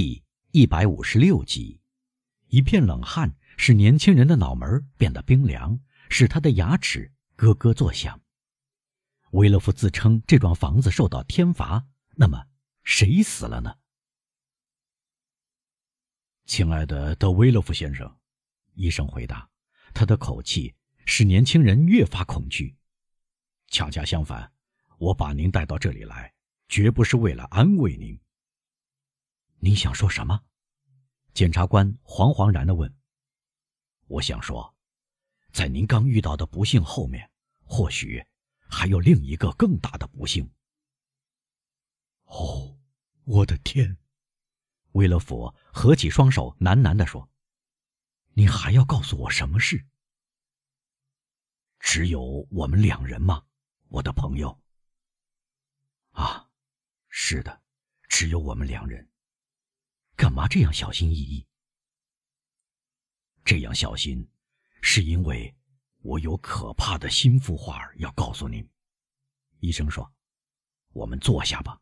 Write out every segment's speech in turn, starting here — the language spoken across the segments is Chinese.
第一百五十六集，一片冷汗使年轻人的脑门变得冰凉，使他的牙齿咯咯作响。维勒夫自称这幢房子受到天罚，那么谁死了呢？亲爱的德维勒夫先生，医生回答，他的口气使年轻人越发恐惧。恰恰相反，我把您带到这里来，绝不是为了安慰您。你想说什么？检察官惶惶然地问。我想说，在您刚遇到的不幸后面，或许还有另一个更大的不幸。哦，我的天！威勒佛合起双手，喃喃地说：“你还要告诉我什么事？只有我们两人吗，我的朋友？”啊，是的，只有我们两人。干嘛这样小心翼翼？这样小心，是因为我有可怕的心腹话要告诉您。医生说：“我们坐下吧。”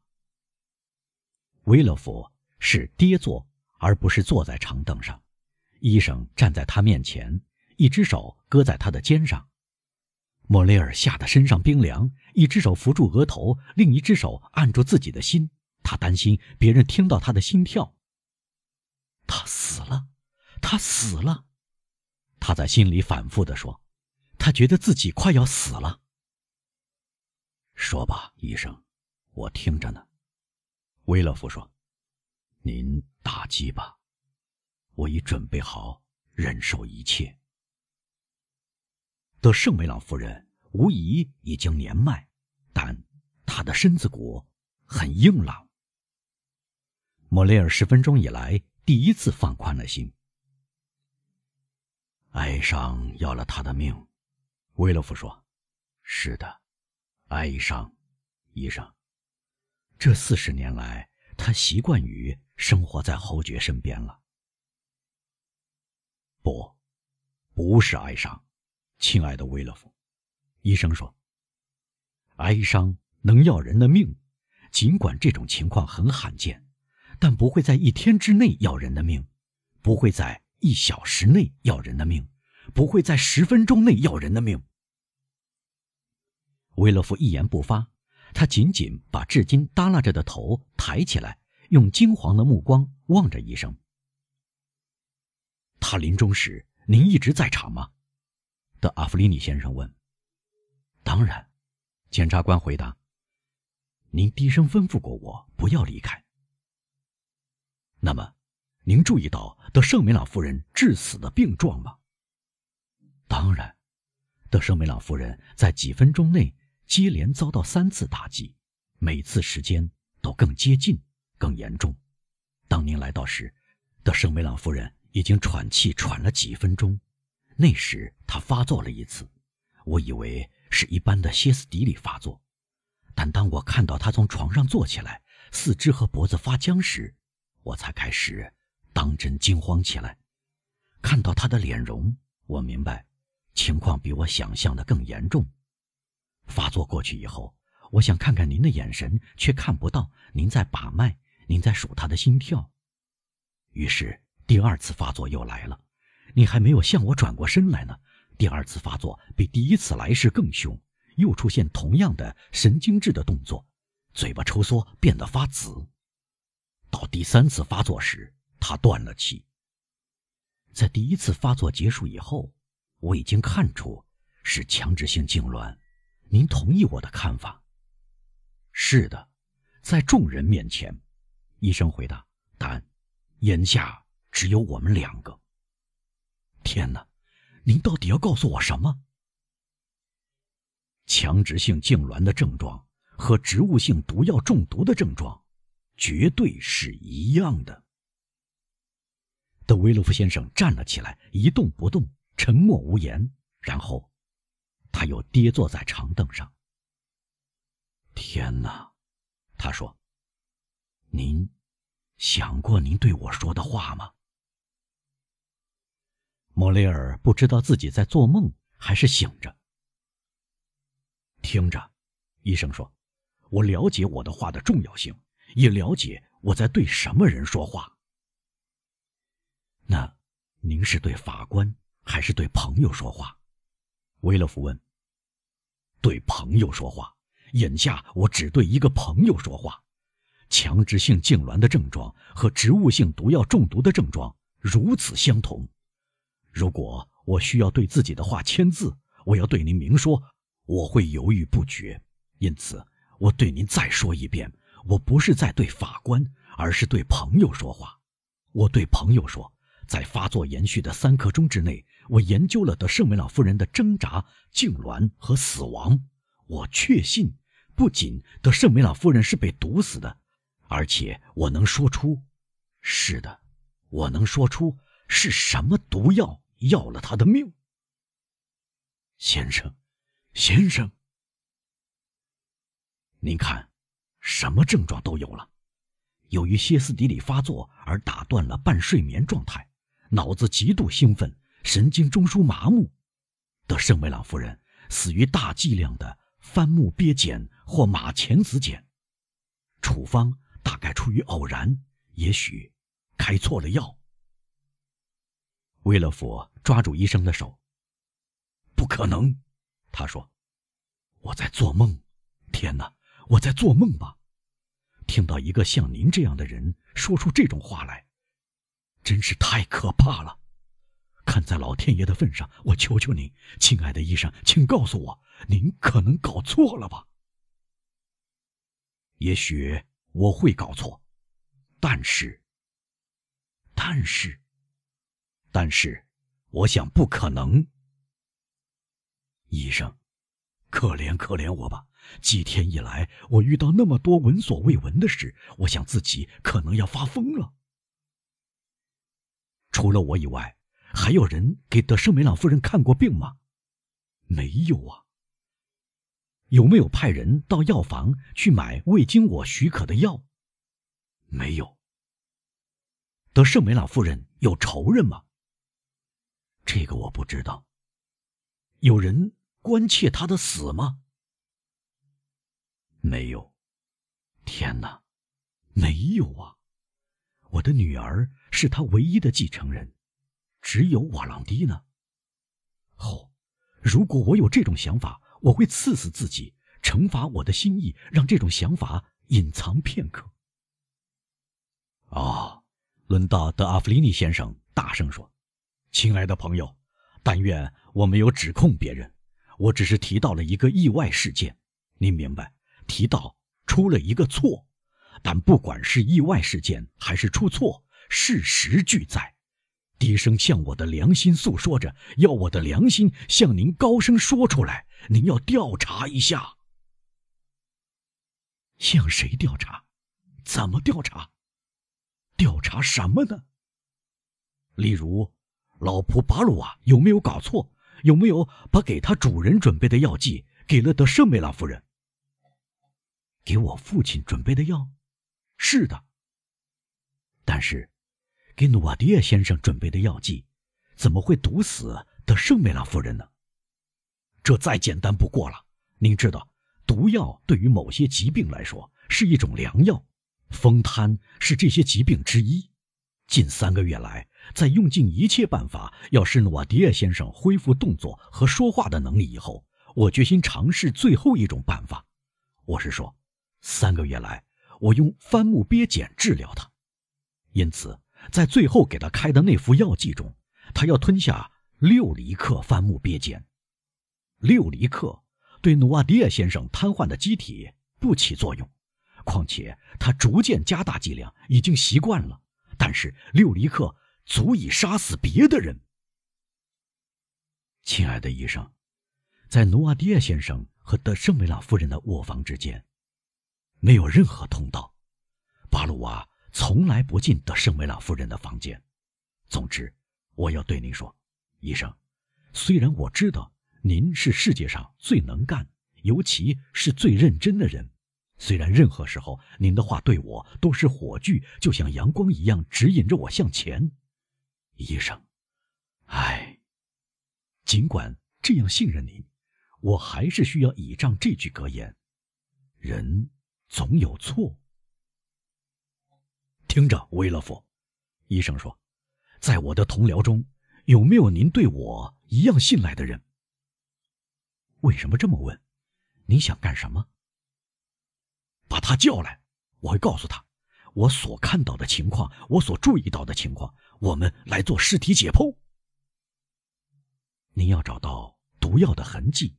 威勒佛是跌坐，而不是坐在长凳上。医生站在他面前，一只手搁在他的肩上。莫雷尔吓得身上冰凉，一只手扶住额头，另一只手按住自己的心。他担心别人听到他的心跳。他死了，他死了，他在心里反复的说，他觉得自己快要死了。说吧，医生，我听着呢。威勒夫说：“您打击吧，我已准备好忍受一切。”德圣梅朗夫人无疑已经年迈，但她的身子骨很硬朗。莫雷尔十分钟以来。第一次放宽了心。哀伤要了他的命，威勒夫说：“是的，哀伤，医生。这四十年来，他习惯于生活在侯爵身边了。”不，不是哀伤，亲爱的威勒夫，医生说：“哀伤能要人的命，尽管这种情况很罕见。”但不会在一天之内要人的命，不会在一小时内要人的命，不会在十分钟内要人的命。威勒夫一言不发，他紧紧把至今耷拉着的头抬起来，用金黄的目光望着医生。他临终时，您一直在场吗？德阿弗里尼先生问。当然，检察官回答。您低声吩咐过我不要离开。那么，您注意到德圣梅朗夫人致死的病状吗？当然，德圣梅朗夫人在几分钟内接连遭到三次打击，每次时间都更接近、更严重。当您来到时，德圣梅朗夫人已经喘气喘了几分钟。那时她发作了一次，我以为是一般的歇斯底里发作，但当我看到她从床上坐起来，四肢和脖子发僵时，我才开始当真惊慌起来，看到他的脸容，我明白情况比我想象的更严重。发作过去以后，我想看看您的眼神，却看不到您在把脉，您在数他的心跳。于是第二次发作又来了，你还没有向我转过身来呢。第二次发作比第一次来时更凶，又出现同样的神经质的动作，嘴巴抽缩变得发紫。到第三次发作时，他断了气。在第一次发作结束以后，我已经看出是强直性痉挛。您同意我的看法？是的，在众人面前，医生回答。但眼下只有我们两个。天哪，您到底要告诉我什么？强直性痉挛的症状和植物性毒药中毒的症状。绝对是一样的。德维洛夫先生站了起来，一动不动，沉默无言。然后，他又跌坐在长凳上。天哪，他说：“您想过您对我说的话吗？”莫雷尔不知道自己在做梦还是醒着。听着，医生说：“我了解我的话的重要性。”也了解我在对什么人说话。那您是对法官还是对朋友说话？威勒夫问。对朋友说话。眼下我只对一个朋友说话。强直性痉挛的症状和植物性毒药中毒的症状如此相同。如果我需要对自己的话签字，我要对您明说，我会犹豫不决。因此，我对您再说一遍：我不是在对法官，而是对朋友说话。我对朋友说，在发作延续的三刻钟之内，我研究了德圣梅朗夫人的挣扎、痉挛和死亡。我确信，不仅德圣梅朗夫人是被毒死的。而且我能说出，是的，我能说出是什么毒药要了他的命。先生，先生，您看，什么症状都有了。由于歇斯底里发作而打断了半睡眠状态，脑子极度兴奋，神经中枢麻木。德圣维朗夫人死于大剂量的番木鳖碱或马钱子碱。处方。大概出于偶然，也许开错了药。威勒佛抓住医生的手。不可能，他说：“我在做梦。天哪，我在做梦吧？听到一个像您这样的人说出这种话来，真是太可怕了。看在老天爷的份上，我求求您，亲爱的医生，请告诉我，您可能搞错了吧？也许。”我会搞错，但是，但是，但是，我想不可能。医生，可怜可怜我吧！几天以来，我遇到那么多闻所未闻的事，我想自己可能要发疯了。除了我以外，还有人给德圣梅朗夫人看过病吗？没有啊。有没有派人到药房去买未经我许可的药？没有。德圣梅朗夫人有仇人吗？这个我不知道。有人关切他的死吗？没有。天哪，没有啊！我的女儿是他唯一的继承人，只有瓦朗蒂呢。哦，如果我有这种想法。我会刺死自己，惩罚我的心意，让这种想法隐藏片刻。哦，轮到德阿弗里尼先生大声说：“亲爱的朋友，但愿我没有指控别人，我只是提到了一个意外事件。您明白？提到出了一个错，但不管是意外事件还是出错，事实俱在。”低声向我的良心诉说着，要我的良心向您高声说出来。您要调查一下，向谁调查？怎么调查？调查什么呢？例如，老普巴鲁瓦有没有搞错？有没有把给他主人准备的药剂给了德圣梅拉夫人？给我父亲准备的药？是的。但是。给努瓦迪亚先生准备的药剂，怎么会毒死德圣梅拉夫人呢？这再简单不过了。您知道，毒药对于某些疾病来说是一种良药，风瘫是这些疾病之一。近三个月来，在用尽一切办法要使努瓦迪亚先生恢复动作和说话的能力以后，我决心尝试最后一种办法。我是说，三个月来，我用番木鳖碱治疗他，因此。在最后给他开的那副药剂中，他要吞下六厘克番木鳖碱。六厘克对努瓦迪亚先生瘫痪的机体不起作用，况且他逐渐加大剂量，已经习惯了。但是六厘克足以杀死别的人。亲爱的医生，在努瓦迪亚先生和德圣梅拉夫人的卧房之间，没有任何通道。巴鲁瓦。从来不进德圣梅朗夫人的房间。总之，我要对您说，医生，虽然我知道您是世界上最能干，尤其是最认真的人，虽然任何时候您的话对我都是火炬，就像阳光一样指引着我向前，医生，唉，尽管这样信任您，我还是需要倚仗这句格言：人总有错。听着，威勒夫，医生说：“在我的同僚中，有没有您对我一样信赖的人？为什么这么问？您想干什么？把他叫来，我会告诉他我所看到的情况，我所注意到的情况。我们来做尸体解剖。您要找到毒药的痕迹。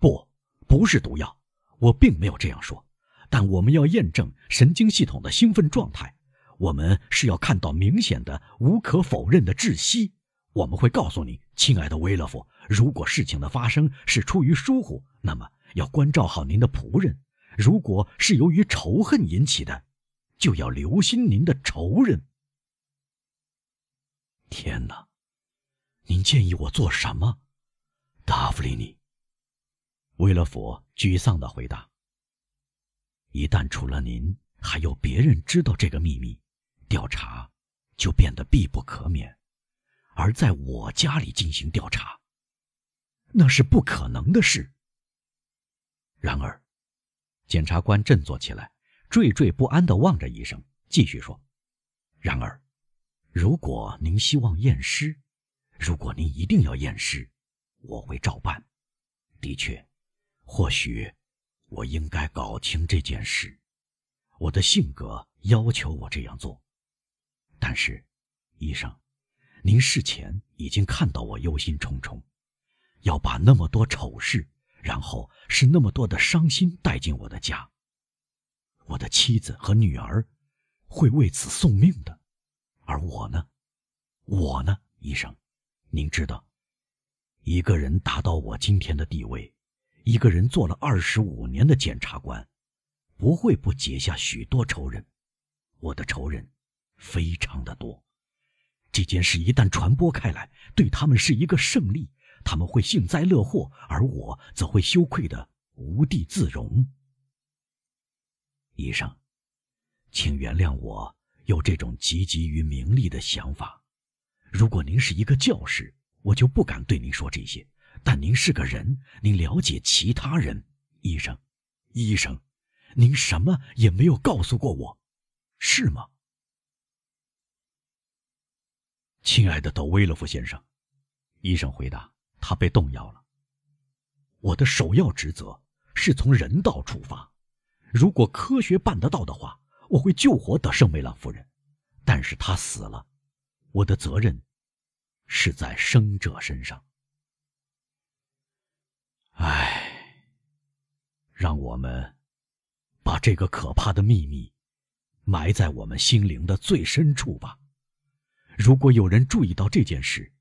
不，不是毒药，我并没有这样说。但我们要验证神经系统的兴奋状态，我们是要看到明显的、无可否认的窒息。我们会告诉你，亲爱的威勒夫，如果事情的发生是出于疏忽，那么要关照好您的仆人；如果是由于仇恨引起的，就要留心您的仇人。天哪！您建议我做什么，达芙妮尼？威勒佛沮丧的回答：“一旦除了您还有别人知道这个秘密，调查就变得必不可免。而在我家里进行调查，那是不可能的事。”然而，检察官振作起来，惴惴不安的望着医生，继续说：“然而。”如果您希望验尸，如果您一定要验尸，我会照办。的确，或许我应该搞清这件事，我的性格要求我这样做。但是，医生，您事前已经看到我忧心忡忡，要把那么多丑事，然后是那么多的伤心带进我的家。我的妻子和女儿会为此送命的。而我呢，我呢，医生，您知道，一个人达到我今天的地位，一个人做了二十五年的检察官，不会不结下许多仇人。我的仇人非常的多。这件事一旦传播开来，对他们是一个胜利，他们会幸灾乐祸，而我则会羞愧的无地自容。医生，请原谅我。有这种汲汲于名利的想法。如果您是一个教师，我就不敢对您说这些。但您是个人，您了解其他人。医生，医生，您什么也没有告诉过我，是吗？亲爱的德威勒夫先生，医生回答。他被动摇了。我的首要职责是从人道出发。如果科学办得到的话。我会救活德圣梅朗夫人，但是她死了，我的责任是在生者身上。唉，让我们把这个可怕的秘密埋在我们心灵的最深处吧。如果有人注意到这件事，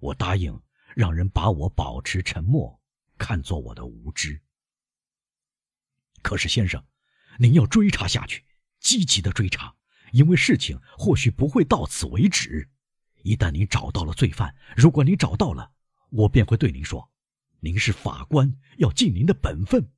我答应让人把我保持沉默，看作我的无知。可是，先生，您要追查下去。积极的追查，因为事情或许不会到此为止。一旦您找到了罪犯，如果您找到了，我便会对您说：“您是法官，要尽您的本分。”